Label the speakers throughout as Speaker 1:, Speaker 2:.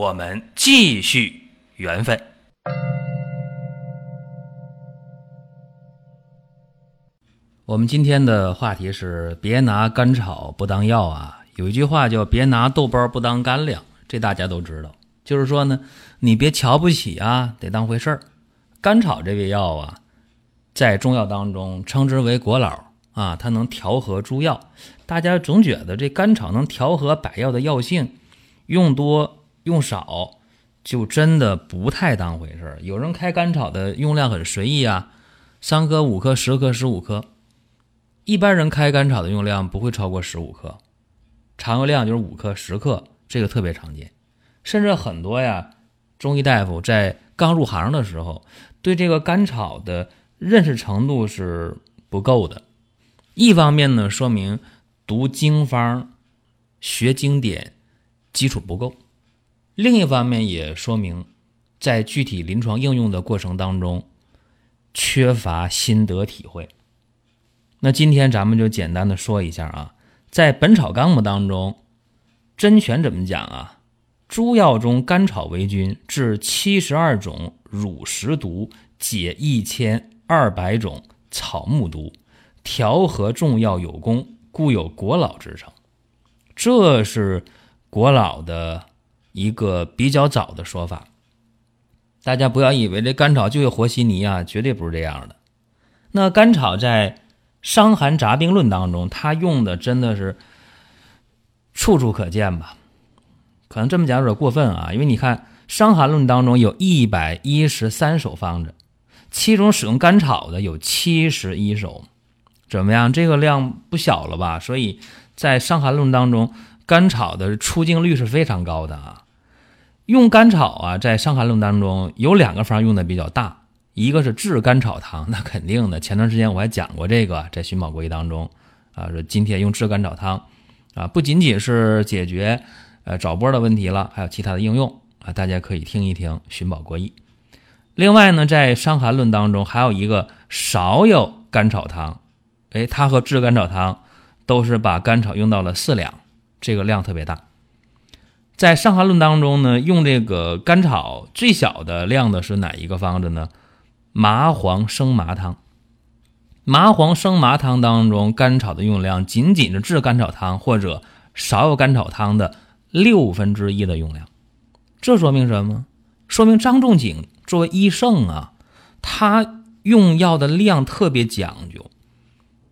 Speaker 1: 我们继续缘分。我们今天的话题是别拿甘草不当药啊！有一句话叫“别拿豆包不当干粮”，这大家都知道。就是说呢，你别瞧不起啊，得当回事儿。甘草这味药啊，在中药当中称之为国老啊，它能调和诸药。大家总觉得这甘草能调和百药的药性，用多。用少就真的不太当回事儿。有人开甘草的用量很随意啊，三颗、五颗、十颗、十五颗。一般人开甘草的用量不会超过十五克，常用量就是五克、十克，这个特别常见。甚至很多呀，中医大夫在刚入行的时候，对这个甘草的认识程度是不够的。一方面呢，说明读经方、学经典基础不够。另一方面也说明，在具体临床应用的过程当中，缺乏心得体会。那今天咱们就简单的说一下啊，在《本草纲目》当中，甄选怎么讲啊？诸药中甘草为君，治七十二种乳食毒，解一千二百种草木毒，调和众药有功，故有国老之称。这是国老的。一个比较早的说法，大家不要以为这甘草就有和稀泥啊，绝对不是这样的。那甘草在《伤寒杂病论》当中，它用的真的是处处可见吧？可能这么讲有点过分啊，因为你看《伤寒论》当中有一百一十三首方子，其中使用甘草的有七十一首，怎么样？这个量不小了吧？所以在《伤寒论》当中。甘草的出镜率是非常高的啊！用甘草啊，在《伤寒论》当中有两个方用的比较大，一个是炙甘草汤，那肯定的。前段时间我还讲过这个，在《寻宝国医》当中啊，说今天用炙甘草汤啊，不仅仅是解决呃早波的问题了，还有其他的应用啊，大家可以听一听《寻宝国医》。另外呢，在《伤寒论》当中还有一个少有甘草汤，哎，它和炙甘草汤都是把甘草用到了四两。这个量特别大，在《伤寒论》当中呢，用这个甘草最小的量的是哪一个方子呢？麻黄生麻汤。麻黄生麻汤当中，甘草的用量仅仅是治甘草汤或者少有甘草汤的六分之一的用量。这说明什么？说明张仲景作为医圣啊，他用药的量特别讲究。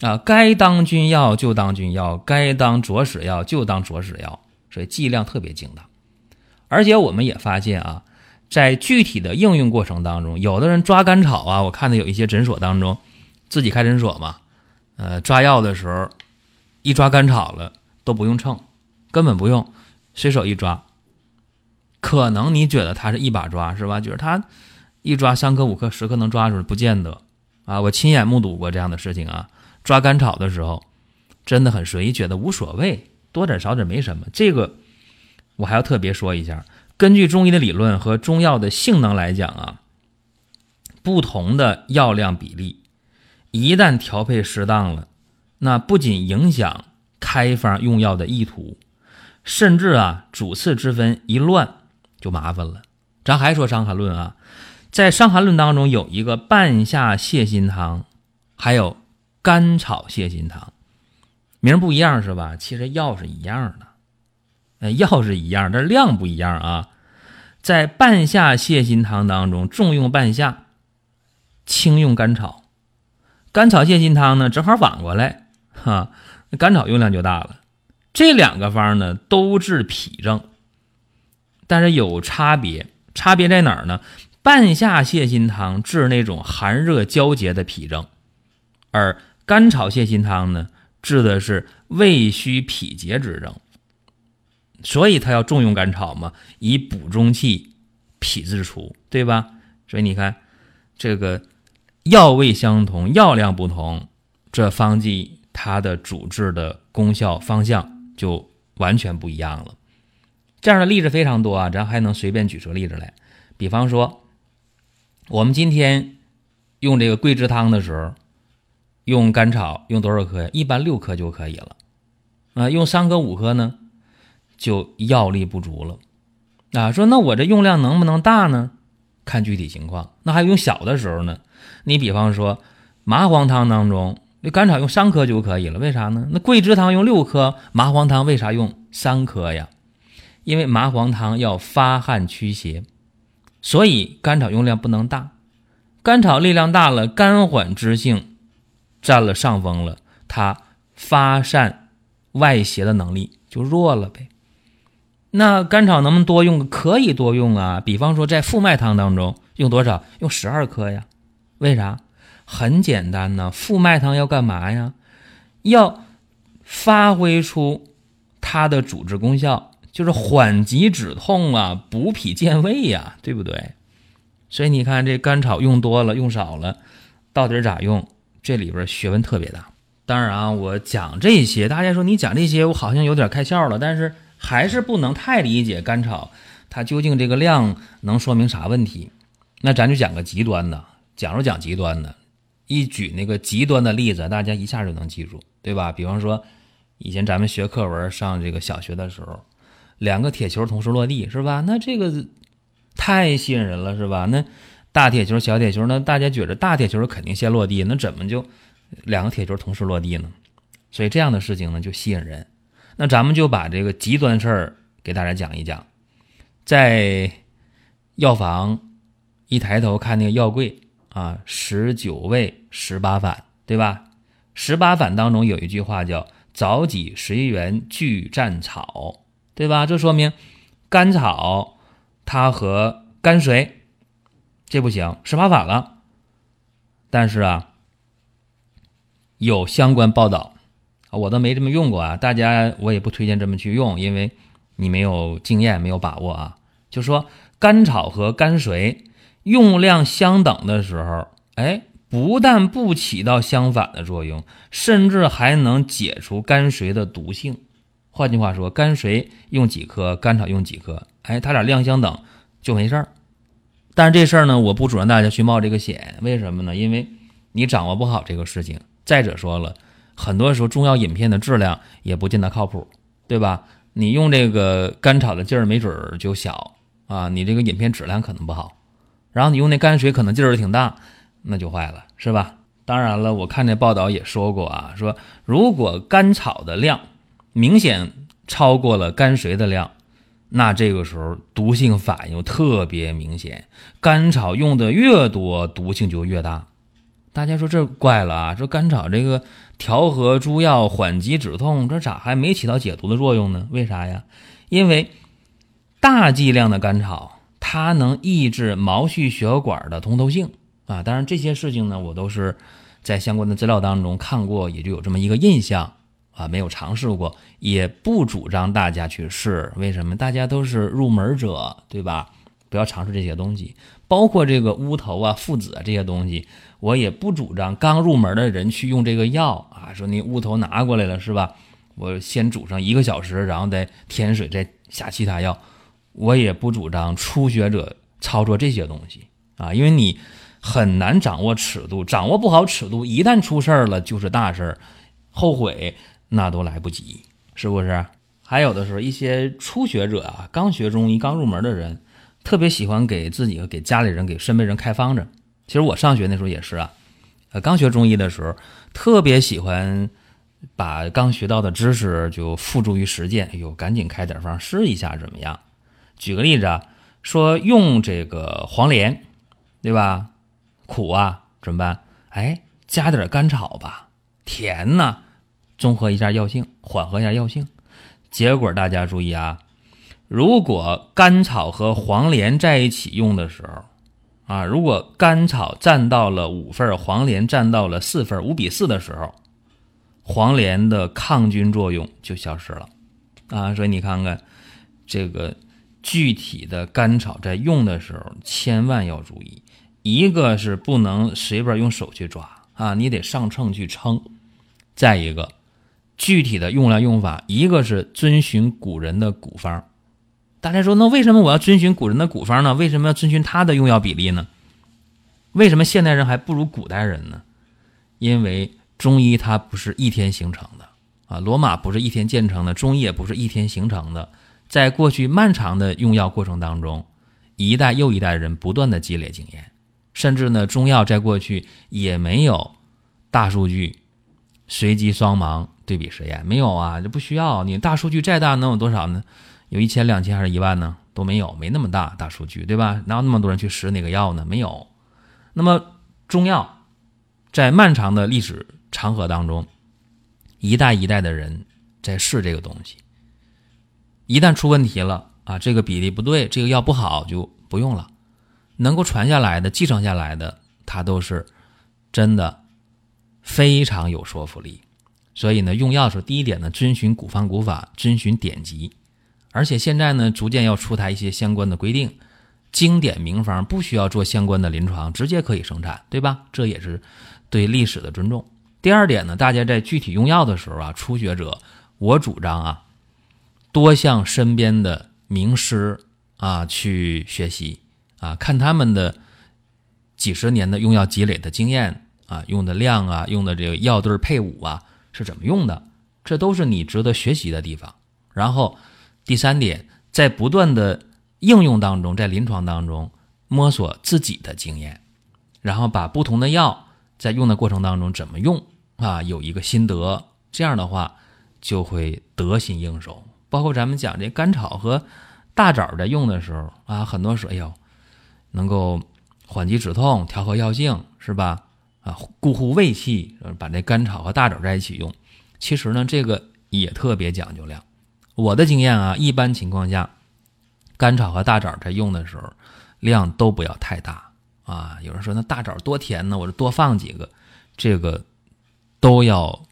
Speaker 1: 啊，该当君药就当君药，该当佐使药就当佐使药，所以剂量特别精当。而且我们也发现啊，在具体的应用过程当中，有的人抓甘草啊，我看到有一些诊所当中，自己开诊所嘛，呃，抓药的时候一抓甘草了都不用称，根本不用，随手一抓。可能你觉得他是一把抓是吧？就是他一抓三颗五颗十颗能抓住，不见得啊。我亲眼目睹过这样的事情啊。抓甘草的时候，真的很随意，觉得无所谓，多点少点没什么。这个我还要特别说一下，根据中医的理论和中药的性能来讲啊，不同的药量比例，一旦调配适当了，那不仅影响开方用药的意图，甚至啊主次之分一乱就麻烦了。咱还说《伤寒论》啊，在《伤寒论》当中有一个半夏泻心汤，还有。甘草泻心汤，名不一样是吧？其实药是一样的，呃，药是一样，但量不一样啊。在半夏泻心汤当中，重用半夏，轻用甘草。甘草泻心汤呢，正好反过来，哈，甘草用量就大了。这两个方呢，都治脾症，但是有差别，差别在哪儿呢？半夏泻心汤治那种寒热交结的脾症，而甘草泻心汤呢，治的是胃虚脾结之症，所以他要重用甘草嘛，以补中气、脾自除，对吧？所以你看，这个药味相同，药量不同，这方剂它的主治的功效方向就完全不一样了。这样的例子非常多啊，咱还能随便举出例子来。比方说，我们今天用这个桂枝汤的时候，用甘草用多少颗呀？一般六颗就可以了。啊，用三颗五颗呢，就药力不足了。啊，说那我这用量能不能大呢？看具体情况。那还用小的时候呢？你比方说麻黄汤当中，那甘草用三颗就可以了。为啥呢？那桂枝汤用六颗，麻黄汤为啥用三颗呀？因为麻黄汤要发汗驱邪，所以甘草用量不能大。甘草力量大了，肝缓之性占了上风了，它发散外邪的能力就弱了呗。那甘草能不能多用？可以多用啊。比方说在复脉汤当中用多少？用十二颗呀。为啥？很简单呢。复脉汤要干嘛呀？要发挥出它的主治功效，就是缓急止痛啊，补脾健胃呀，对不对？所以你看这甘草用多了，用少了，到底咋用？这里边学问特别大。当然啊，我讲这些，大家说你讲这些，我好像有点开窍了，但是。还是不能太理解甘草，它究竟这个量能说明啥问题？那咱就讲个极端的，讲着讲极端的，一举那个极端的例子，大家一下就能记住，对吧？比方说，以前咱们学课文上这个小学的时候，两个铁球同时落地，是吧？那这个太吸引人了，是吧？那大铁球、小铁球，那大家觉得大铁球肯定先落地，那怎么就两个铁球同时落地呢？所以这样的事情呢，就吸引人。那咱们就把这个极端事儿给大家讲一讲，在药房一抬头看那个药柜啊，十九味十八反，对吧？十八反当中有一句话叫“早己十一元俱占草”，对吧？这说明甘草它和甘水这不行，十八反了。但是啊，有相关报道。我都没这么用过啊，大家我也不推荐这么去用，因为你没有经验，没有把握啊。就说甘草和甘水用量相等的时候，哎，不但不起到相反的作用，甚至还能解除甘水的毒性。换句话说，甘水用几颗，甘草用几颗，哎，它俩量相等就没事儿。但是这事儿呢，我不主张大家去冒这个险，为什么呢？因为你掌握不好这个事情。再者说了。很多时候，中药饮片的质量也不见得靠谱，对吧？你用这个甘草的劲儿没准儿就小啊，你这个饮片质量可能不好。然后你用那甘水可能劲儿挺大，那就坏了，是吧？当然了，我看那报道也说过啊，说如果甘草的量明显超过了甘水的量，那这个时候毒性反应特别明显。甘草用的越多，毒性就越大。大家说这怪了啊！说甘草这个。调和诸药缓急止痛，这咋还没起到解毒的作用呢？为啥呀？因为大剂量的甘草，它能抑制毛细血管的通透性啊。当然这些事情呢，我都是在相关的资料当中看过，也就有这么一个印象啊，没有尝试过，也不主张大家去试。为什么？大家都是入门者，对吧？不要尝试这些东西，包括这个乌头啊、附子啊这些东西。我也不主张刚入门的人去用这个药啊，说你乌头拿过来了是吧？我先煮上一个小时，然后再添水，再下其他药。我也不主张初学者操作这些东西啊，因为你很难掌握尺度，掌握不好尺度，一旦出事儿了就是大事儿，后悔那都来不及，是不是？还有的时候一些初学者啊，刚学中医、刚入门的人，特别喜欢给自己给家里人、给身边人开方子。其实我上学那时候也是啊，呃，刚学中医的时候，特别喜欢把刚学到的知识就付诸于实践。哎呦，赶紧开点方试一下怎么样？举个例子啊，说用这个黄连，对吧？苦啊，怎么办？哎，加点甘草吧，甜呐，综合一下药性，缓和一下药性。结果大家注意啊，如果甘草和黄连在一起用的时候。啊，如果甘草占到了五份，黄连占到了四份，五比四的时候，黄连的抗菌作用就消失了。啊，所以你看看，这个具体的甘草在用的时候千万要注意，一个是不能随便用手去抓啊，你得上秤去称；再一个，具体的用量用法，一个是遵循古人的古方。大家说，那为什么我要遵循古人的古方呢？为什么要遵循他的用药比例呢？为什么现代人还不如古代人呢？因为中医它不是一天形成的啊，罗马不是一天建成的，中医也不是一天形成的。在过去漫长的用药过程当中，一代又一代人不断的积累经验，甚至呢，中药在过去也没有大数据、随机双盲对比实验，没有啊，这不需要。你大数据再大能有多少呢？有一千、两千还是一万呢？都没有，没那么大大数据，对吧？哪有那么多人去使哪个药呢？没有。那么中药。在漫长的历史长河当中，一代一代的人在试这个东西，一旦出问题了啊，这个比例不对，这个药不好就不用了。能够传下来的、继承下来的，它都是真的非常有说服力。所以呢，用药的时候，第一点呢，遵循古方古法，遵循典籍，而且现在呢，逐渐要出台一些相关的规定，经典名方不需要做相关的临床，直接可以生产，对吧？这也是。对历史的尊重。第二点呢，大家在具体用药的时候啊，初学者，我主张啊，多向身边的名师啊去学习啊，看他们的几十年的用药积累的经验啊，用的量啊，用的这个药对配伍啊是怎么用的，这都是你值得学习的地方。然后第三点，在不断的应用当中，在临床当中摸索自己的经验，然后把不同的药。在用的过程当中怎么用啊？有一个心得，这样的话就会得心应手。包括咱们讲这甘草和大枣在用的时候啊，很多说哎呦，能够缓急止痛、调和药性，是吧？啊，固护胃气，把这甘草和大枣在一起用，其实呢，这个也特别讲究量。我的经验啊，一般情况下，甘草和大枣在用的时候，量都不要太大。啊，有人说那大枣多甜呢，我就多放几个，这个都要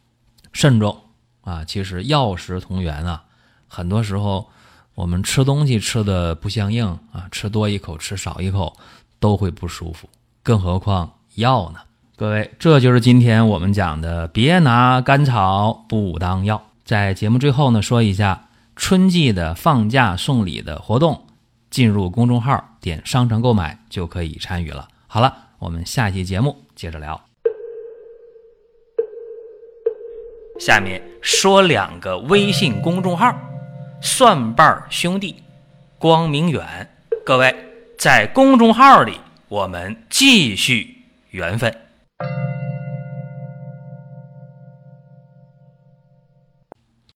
Speaker 1: 慎重啊。其实药食同源啊，很多时候我们吃东西吃的不相应啊，吃多一口吃少一口都会不舒服，更何况药呢？各位，这就是今天我们讲的，别拿甘草不当药。在节目最后呢，说一下春季的放假送礼的活动。进入公众号，点商城购买就可以参与了。好了，我们下期节目接着聊。下面说两个微信公众号：蒜瓣兄弟、光明远。各位在公众号里，我们继续缘分。Thank you.